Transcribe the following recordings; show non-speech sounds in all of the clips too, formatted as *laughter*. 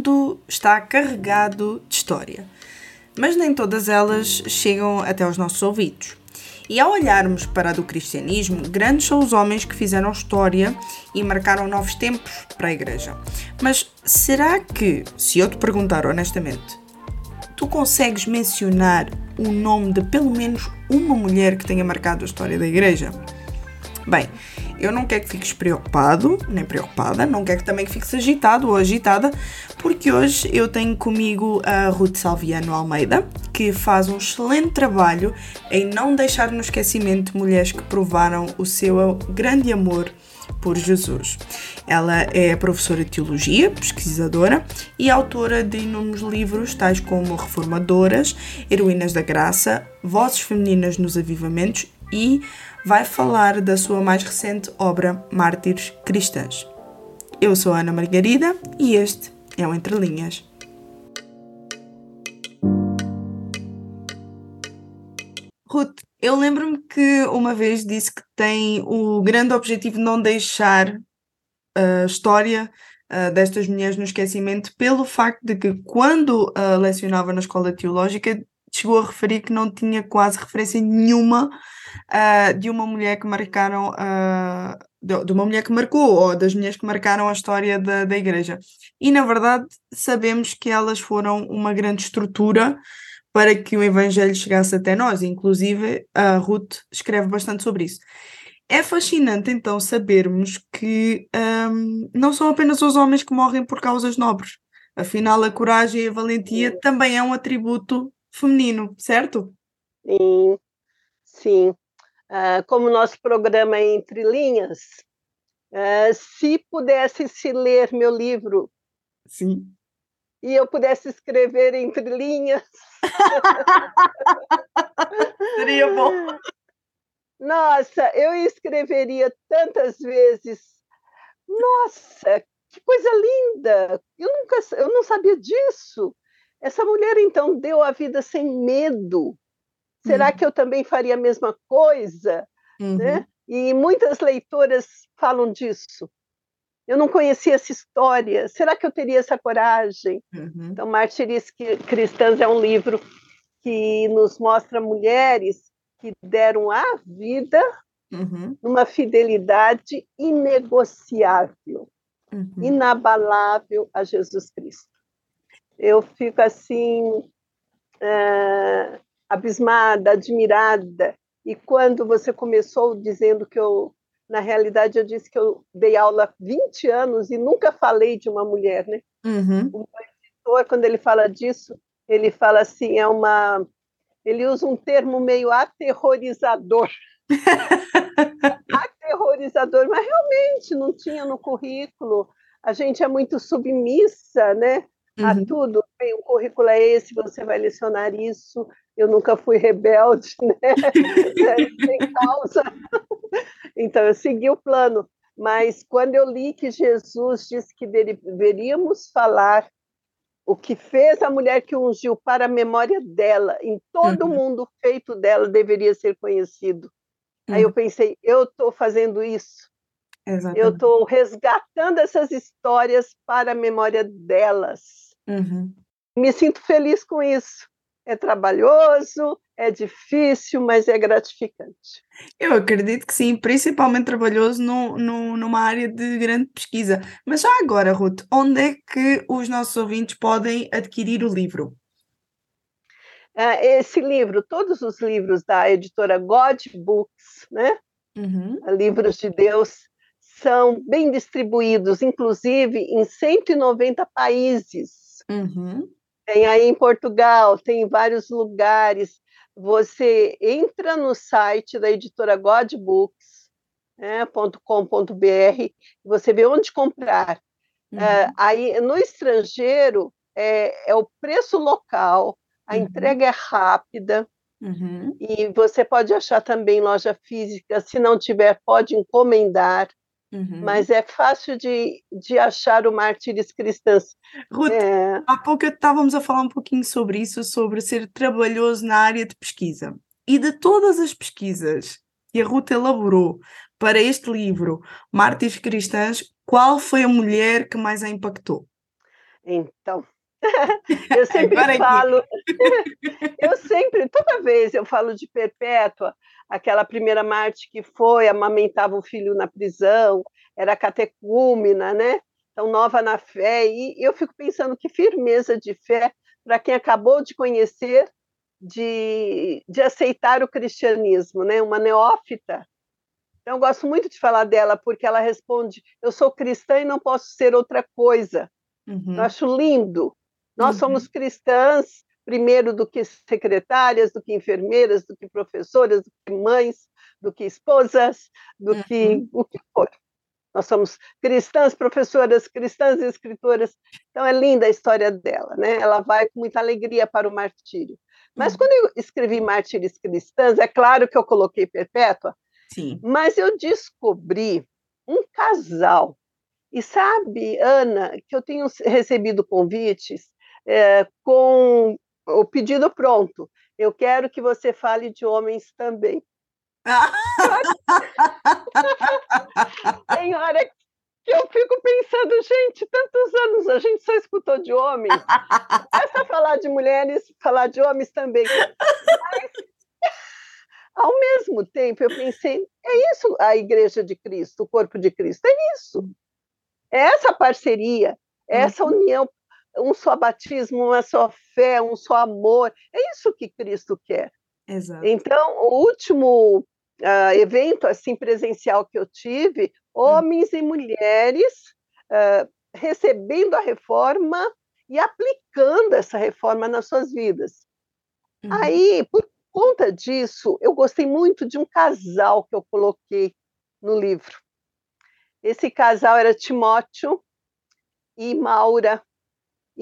mundo está carregado de história, mas nem todas elas chegam até aos nossos ouvidos. E ao olharmos para a do cristianismo, grandes são os homens que fizeram história e marcaram novos tempos para a igreja. Mas será que, se eu te perguntar honestamente, tu consegues mencionar o nome de pelo menos uma mulher que tenha marcado a história da igreja? Bem, eu não quero que fiques preocupado, nem preocupada, não quero também que fiques agitado ou agitada, porque hoje eu tenho comigo a Ruth Salviano Almeida, que faz um excelente trabalho em não deixar no esquecimento mulheres que provaram o seu grande amor por Jesus. Ela é professora de teologia, pesquisadora e autora de inúmeros livros, tais como Reformadoras, Heroínas da Graça, Vozes Femininas nos Avivamentos e vai falar da sua mais recente obra, Mártires Cristãs. Eu sou Ana Margarida e este é o Entre Linhas. Ruth, eu lembro-me que uma vez disse que tem o grande objetivo de não deixar a história destas mulheres no esquecimento, pelo facto de que, quando lecionava na escola teológica, chegou a referir que não tinha quase referência nenhuma uh, de uma mulher que marcaram uh, de, de, uma mulher que marcou ou das mulheres que marcaram a história da, da igreja. E na verdade sabemos que elas foram uma grande estrutura para que o Evangelho chegasse até nós. Inclusive a Ruth escreve bastante sobre isso. É fascinante então sabermos que um, não são apenas os homens que morrem por causas nobres. Afinal, a coragem e a valentia também é um atributo feminino, certo? Sim, sim. Uh, como nosso programa é Entre Linhas, uh, se pudesse se ler meu livro sim. e eu pudesse escrever entre linhas. *laughs* Seria bom. Nossa, eu escreveria tantas vezes. Nossa, que coisa linda! Eu nunca, eu não sabia disso. Essa mulher então deu a vida sem medo. Será uhum. que eu também faria a mesma coisa? Uhum. Né? E muitas leitoras falam disso. Eu não conhecia essa história. Será que eu teria essa coragem? Uhum. Então, Martiris Cristãs é um livro que nos mostra mulheres que deram a vida uhum. numa fidelidade inegociável, uhum. inabalável a Jesus Cristo eu fico assim uh, abismada, admirada. E quando você começou dizendo que eu, na realidade, eu disse que eu dei aula há 20 anos e nunca falei de uma mulher, né? Uhum. O editor, quando ele fala disso, ele fala assim, é uma, ele usa um termo meio aterrorizador. *laughs* aterrorizador, mas realmente não tinha no currículo. A gente é muito submissa, né? A uhum. tudo. Bem, o currículo é esse, você vai lecionar isso. Eu nunca fui rebelde, *laughs* né? Sem causa. Então, eu segui o plano. Mas quando eu li que Jesus disse que deveríamos falar o que fez a mulher que ungiu para a memória dela, em todo uhum. mundo feito dela deveria ser conhecido. Uhum. Aí eu uhum. pensei, eu estou fazendo isso. Exatamente. Eu estou resgatando essas histórias para a memória delas. Uhum. Me sinto feliz com isso. É trabalhoso, é difícil, mas é gratificante. Eu acredito que sim, principalmente trabalhoso no, no, numa área de grande pesquisa. Mas já agora, Ruth, onde é que os nossos ouvintes podem adquirir o livro? Ah, esse livro, todos os livros da editora God Books, né? Uhum. Livros de Deus, são bem distribuídos, inclusive em 190 países. Uhum. Tem aí em Portugal, tem em vários lugares. Você entra no site da editora godbooks.com.br né, você vê onde comprar. Uhum. Uh, aí no estrangeiro é, é, o preço local, a uhum. entrega é rápida. Uhum. E você pode achar também loja física, se não tiver, pode encomendar. Uhum. Mas é fácil de, de achar o Mártires Cristãs. Ruth, é... há pouco estávamos a falar um pouquinho sobre isso, sobre ser trabalhoso na área de pesquisa. E de todas as pesquisas que a Ruth elaborou para este livro, Mártires Cristãs, qual foi a mulher que mais a impactou? Então, *laughs* eu sempre falo, *laughs* eu sempre, toda vez eu falo de Perpétua, aquela primeira Marte que foi, amamentava o filho na prisão, era catecúmena, né? Então, nova na fé, e eu fico pensando que firmeza de fé para quem acabou de conhecer, de, de aceitar o cristianismo, né? Uma neófita. Então, eu gosto muito de falar dela, porque ela responde: Eu sou cristã e não posso ser outra coisa. Uhum. Eu acho lindo. Nós uhum. somos cristãs, primeiro do que secretárias, do que enfermeiras, do que professoras, do que mães, do que esposas, do uhum. que o que for. Nós somos cristãs, professoras cristãs e escritoras. Então é linda a história dela, né? Ela vai com muita alegria para o martírio. Mas uhum. quando eu escrevi Mártires Cristãs, é claro que eu coloquei Perpétua, Sim. mas eu descobri um casal. E sabe, Ana, que eu tenho recebido convites é, com o pedido pronto. Eu quero que você fale de homens também. Tem hora que eu fico pensando, gente, tantos anos a gente só escutou de homens. Essa falar de mulheres, falar de homens também. Mas, ao mesmo tempo, eu pensei, é isso a Igreja de Cristo, o corpo de Cristo, é isso. É essa parceria, é essa uhum. união um só batismo, uma só fé, um só amor. É isso que Cristo quer. Exato. Então, o último uh, evento assim presencial que eu tive, hum. homens hum. e mulheres uh, recebendo a reforma e aplicando essa reforma nas suas vidas. Uhum. Aí, por conta disso, eu gostei muito de um casal que eu coloquei no livro. Esse casal era Timóteo e Maura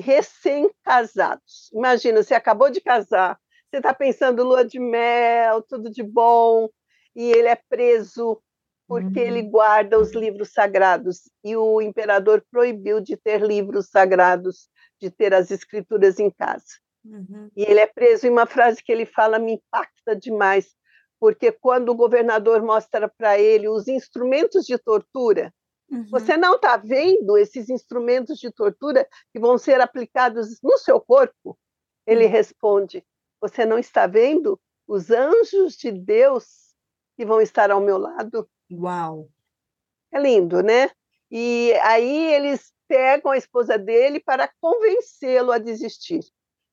recém-casados. Imagina, você acabou de casar, você está pensando lua de mel, tudo de bom, e ele é preso porque uhum. ele guarda os livros sagrados. E o imperador proibiu de ter livros sagrados, de ter as escrituras em casa. Uhum. E ele é preso, e uma frase que ele fala me impacta demais, porque quando o governador mostra para ele os instrumentos de tortura, Uhum. Você não está vendo esses instrumentos de tortura que vão ser aplicados no seu corpo? Ele responde: Você não está vendo os anjos de Deus que vão estar ao meu lado? Uau! É lindo, né? E aí eles pegam a esposa dele para convencê-lo a desistir.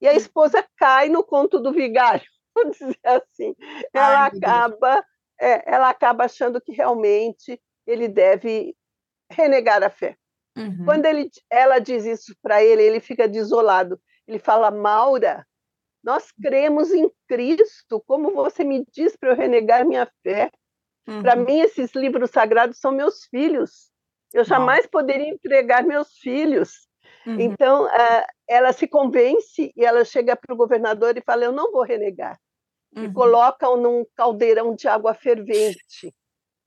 E a hum. esposa cai no conto do vigário, *laughs* vamos dizer assim. Ela Ai, acaba, é, ela acaba achando que realmente ele deve renegar a fé. Uhum. Quando ele, ela diz isso para ele, ele fica desolado. Ele fala: Maura, nós cremos em Cristo. Como você me diz para eu renegar minha fé? Uhum. Para mim, esses livros sagrados são meus filhos. Eu jamais poderia entregar meus filhos. Uhum. Então, uh, ela se convence e ela chega para o governador e fala: Eu não vou renegar. E uhum. colocam num caldeirão de água fervente.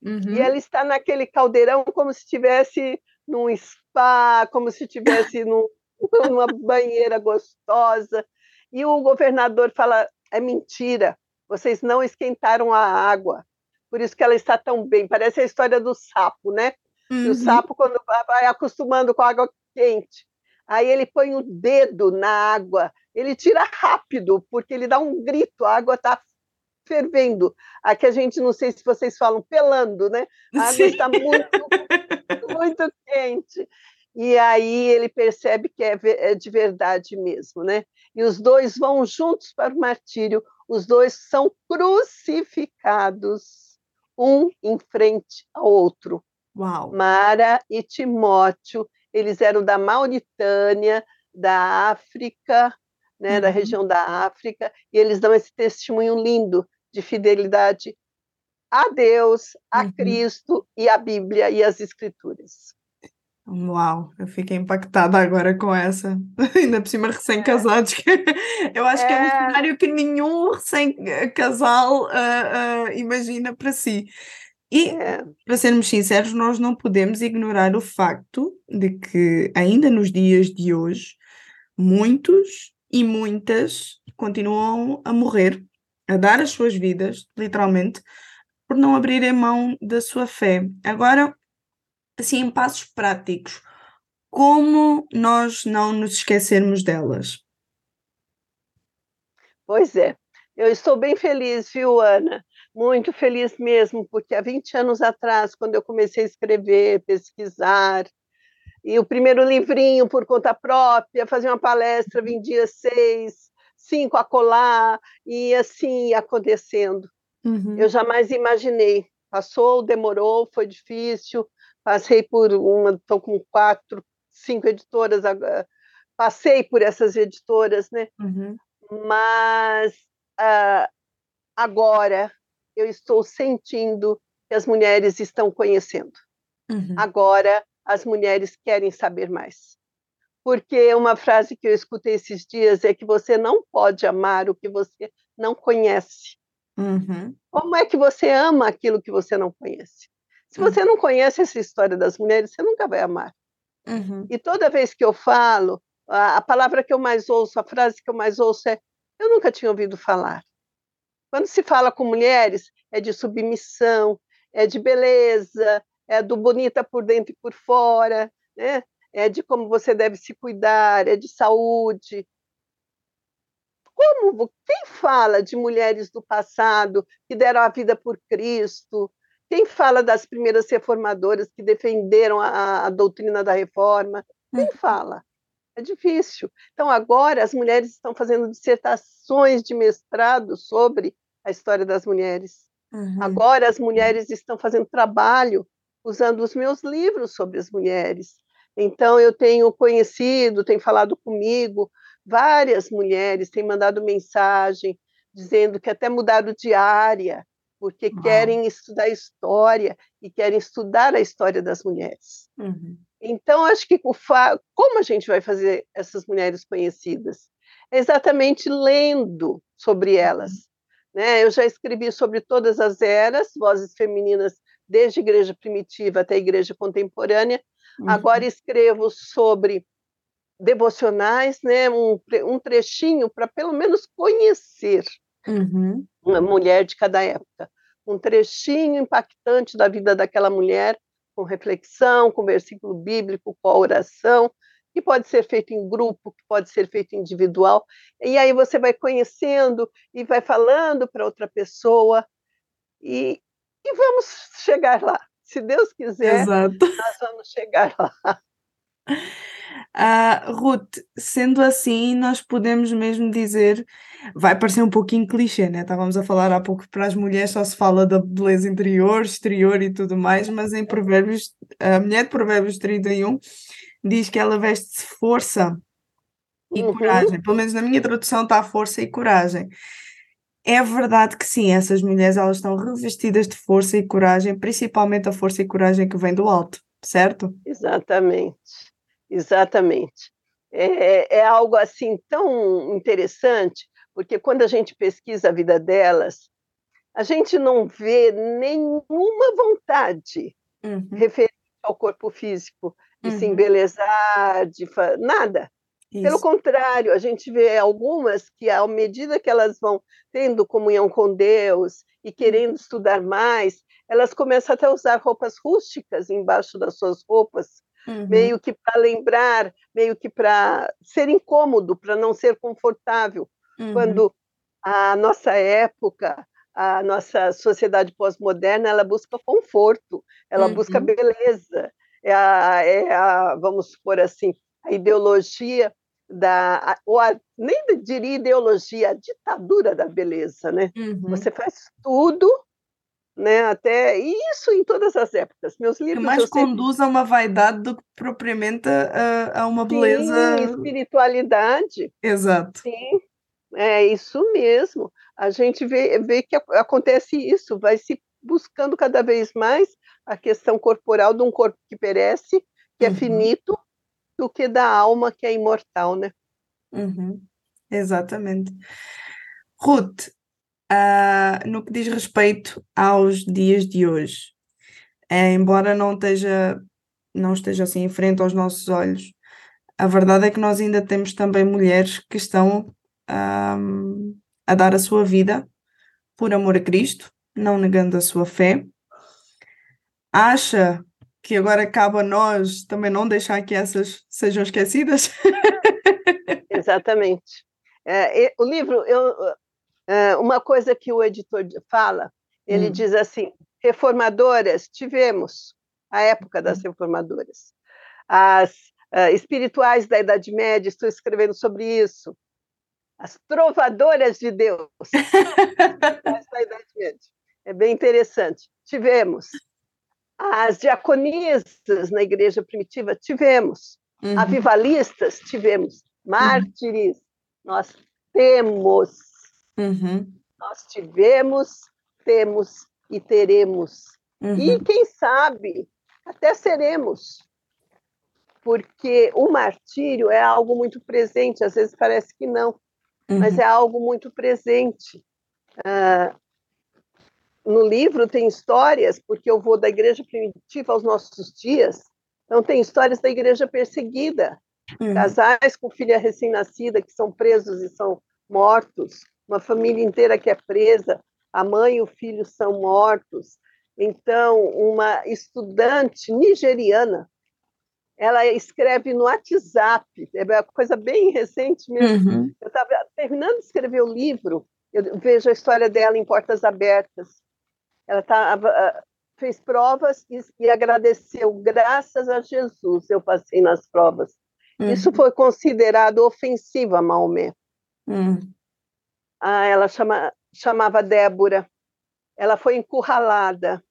Uhum. E ela está naquele caldeirão como se estivesse num spa, como se estivesse num, numa banheira gostosa. E o governador fala: é mentira, vocês não esquentaram a água. Por isso que ela está tão bem. Parece a história do sapo, né? Uhum. O sapo, quando vai acostumando com a água quente, aí ele põe o dedo na água, ele tira rápido, porque ele dá um grito, a água está fervendo. Aqui a gente, não sei se vocês falam, pelando, né? A água está muito, *laughs* muito quente. E aí ele percebe que é, é de verdade mesmo, né? E os dois vão juntos para o martírio, os dois são crucificados, um em frente ao outro. Uau. Mara e Timóteo, eles eram da Mauritânia, da África, né, uhum. da região da África, e eles dão esse testemunho lindo de fidelidade a Deus, a uhum. Cristo e a Bíblia e as Escrituras. Uau, eu fiquei impactada agora com essa, *laughs* ainda por cima recém-casados, é. eu acho é. que é um é. cenário que nenhum recém-casal uh, uh, imagina para si. E, é. para sermos sinceros, nós não podemos ignorar o facto de que, ainda nos dias de hoje, muitos e muitas continuam a morrer a dar as suas vidas, literalmente, por não abrirem mão da sua fé. Agora, assim, em passos práticos, como nós não nos esquecermos delas? Pois é, eu estou bem feliz, viu, Ana? Muito feliz mesmo, porque há 20 anos atrás, quando eu comecei a escrever, pesquisar, e o primeiro livrinho por conta própria, fazia uma palestra, vendia seis, cinco a colar, e assim ia acontecendo. Uhum. Eu jamais imaginei. Passou, demorou, foi difícil, passei por uma, estou com quatro, cinco editoras, passei por essas editoras, né? Uhum. Mas uh, agora eu estou sentindo que as mulheres estão conhecendo. Uhum. Agora as mulheres querem saber mais. Porque uma frase que eu escutei esses dias é que você não pode amar o que você não conhece. Uhum. Como é que você ama aquilo que você não conhece? Se você uhum. não conhece essa história das mulheres, você nunca vai amar. Uhum. E toda vez que eu falo, a, a, palavra que eu mais ouço, a frase que eu mais ouço é: eu nunca tinha ouvido falar. Quando se fala com mulheres, é de submissão, é de beleza, é do bonita por dentro e por fora, né? É de como você deve se cuidar, é de saúde. Como quem fala de mulheres do passado que deram a vida por Cristo? Quem fala das primeiras reformadoras que defenderam a, a doutrina da reforma? Quem hum. fala? É difícil. Então, agora, as mulheres estão fazendo dissertações de mestrado sobre a história das mulheres. Uhum. Agora, as mulheres estão fazendo trabalho usando os meus livros sobre as mulheres. Então, eu tenho conhecido, tem falado comigo, várias mulheres têm mandado mensagem dizendo que até mudaram de área, porque querem estudar história e querem estudar a história das mulheres. Uhum. Então, acho que como a gente vai fazer essas mulheres conhecidas? É exatamente lendo sobre elas. Uhum. Né? Eu já escrevi sobre todas as eras, vozes femininas, desde a igreja primitiva até a igreja contemporânea. Uhum. Agora escrevo sobre devocionais, né? um, um trechinho para pelo menos conhecer uhum. uma mulher de cada época. Um trechinho impactante da vida daquela mulher com reflexão, com versículo bíblico, com a oração, que pode ser feito em grupo, que pode ser feito individual. E aí você vai conhecendo e vai falando para outra pessoa e, e vamos chegar lá. Se Deus quiser, Exato. nós vamos chegar lá. Uh, *laughs* Ruth, sendo assim, nós podemos mesmo dizer, vai parecer um pouquinho clichê, né? Estávamos a falar há pouco para as mulheres só se fala da beleza interior, exterior e tudo mais, mas em Provérbios, a mulher de Provérbios 31 diz que ela veste força e uhum. coragem. Pelo menos na minha tradução está força e coragem. É verdade que sim, essas mulheres elas estão revestidas de força e coragem, principalmente a força e coragem que vem do alto, certo? Exatamente. Exatamente. É, é algo assim tão interessante, porque quando a gente pesquisa a vida delas, a gente não vê nenhuma vontade uhum. referente ao corpo físico, de uhum. se embelezar, de nada. Isso. Pelo contrário, a gente vê algumas que, à medida que elas vão tendo comunhão com Deus e querendo estudar mais, elas começam até a usar roupas rústicas embaixo das suas roupas, uhum. meio que para lembrar, meio que para ser incômodo, para não ser confortável. Uhum. Quando a nossa época, a nossa sociedade pós-moderna, ela busca conforto, ela uhum. busca beleza. É a, é a, vamos supor assim, a ideologia da, ou a, nem diria ideologia, a ditadura da beleza, né? Uhum. Você faz tudo né? Até isso em todas as épocas. Meus livros que mais conduz sempre... a uma vaidade do que propriamente a, a uma beleza. Sim, espiritualidade. Exato. Sim, é isso mesmo. A gente vê, vê que acontece isso, vai se buscando cada vez mais a questão corporal de um corpo que perece, que é uhum. é finito, do que da alma que é imortal, né? Uhum. Exatamente. Ruth, uh, no que diz respeito aos dias de hoje. É, embora não esteja, não esteja assim em frente aos nossos olhos, a verdade é que nós ainda temos também mulheres que estão um, a dar a sua vida por amor a Cristo, não negando a sua fé. Acha que agora cabe a nós também não deixar que essas sejam esquecidas. *laughs* Exatamente. É, o livro, eu, é, uma coisa que o editor fala, ele hum. diz assim: reformadoras tivemos a época das hum. reformadoras, as uh, espirituais da Idade Média, estou escrevendo sobre isso, as trovadoras de Deus *laughs* da Idade Média. É bem interessante. Tivemos as diaconisas na igreja primitiva, tivemos. Uhum. Avivalistas, tivemos. Mártires, uhum. nós temos. Uhum. Nós tivemos, temos e teremos. E uhum. quem sabe, até seremos. Porque o martírio é algo muito presente, às vezes parece que não, mas uhum. é algo muito presente. Uh, no livro tem histórias, porque eu vou da igreja primitiva aos nossos dias, então tem histórias da igreja perseguida, uhum. casais com filha recém-nascida que são presos e são mortos, uma família inteira que é presa, a mãe e o filho são mortos. Então, uma estudante nigeriana, ela escreve no WhatsApp, é uma coisa bem recente mesmo. Uhum. Eu estava terminando de escrever o livro, eu vejo a história dela em Portas Abertas. Ela tava, ah, fez provas e, e agradeceu, graças a Jesus eu passei nas provas. Uhum. Isso foi considerado ofensivo a Maomé. Uhum. Ah, ela chama, chamava Débora. Ela foi encurralada,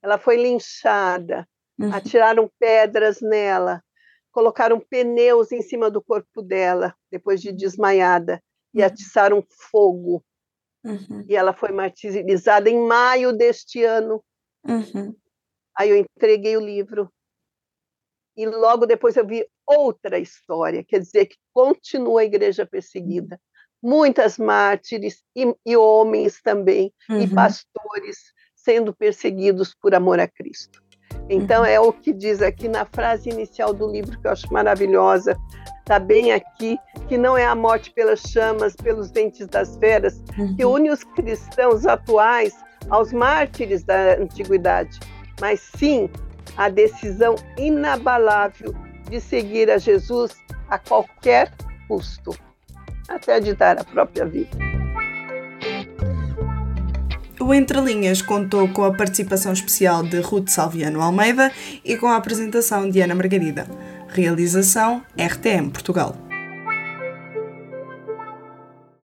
ela foi linchada, uhum. atiraram pedras nela, colocaram pneus em cima do corpo dela, depois de desmaiada, e uhum. atiçaram fogo. Uhum. E ela foi martirizada em maio deste ano. Uhum. Aí eu entreguei o livro. E logo depois eu vi outra história, quer dizer, que continua a igreja perseguida. Muitas mártires e, e homens também, uhum. e pastores sendo perseguidos por amor a Cristo. Então, é o que diz aqui na frase inicial do livro, que eu acho maravilhosa, está bem aqui, que não é a morte pelas chamas, pelos dentes das feras, uhum. que une os cristãos atuais aos mártires da antiguidade, mas sim a decisão inabalável de seguir a Jesus a qualquer custo, até de dar a própria vida. O Entre Linhas contou com a participação especial de Ruth Salviano Almeida e com a apresentação de Ana Margarida. Realização RTM Portugal.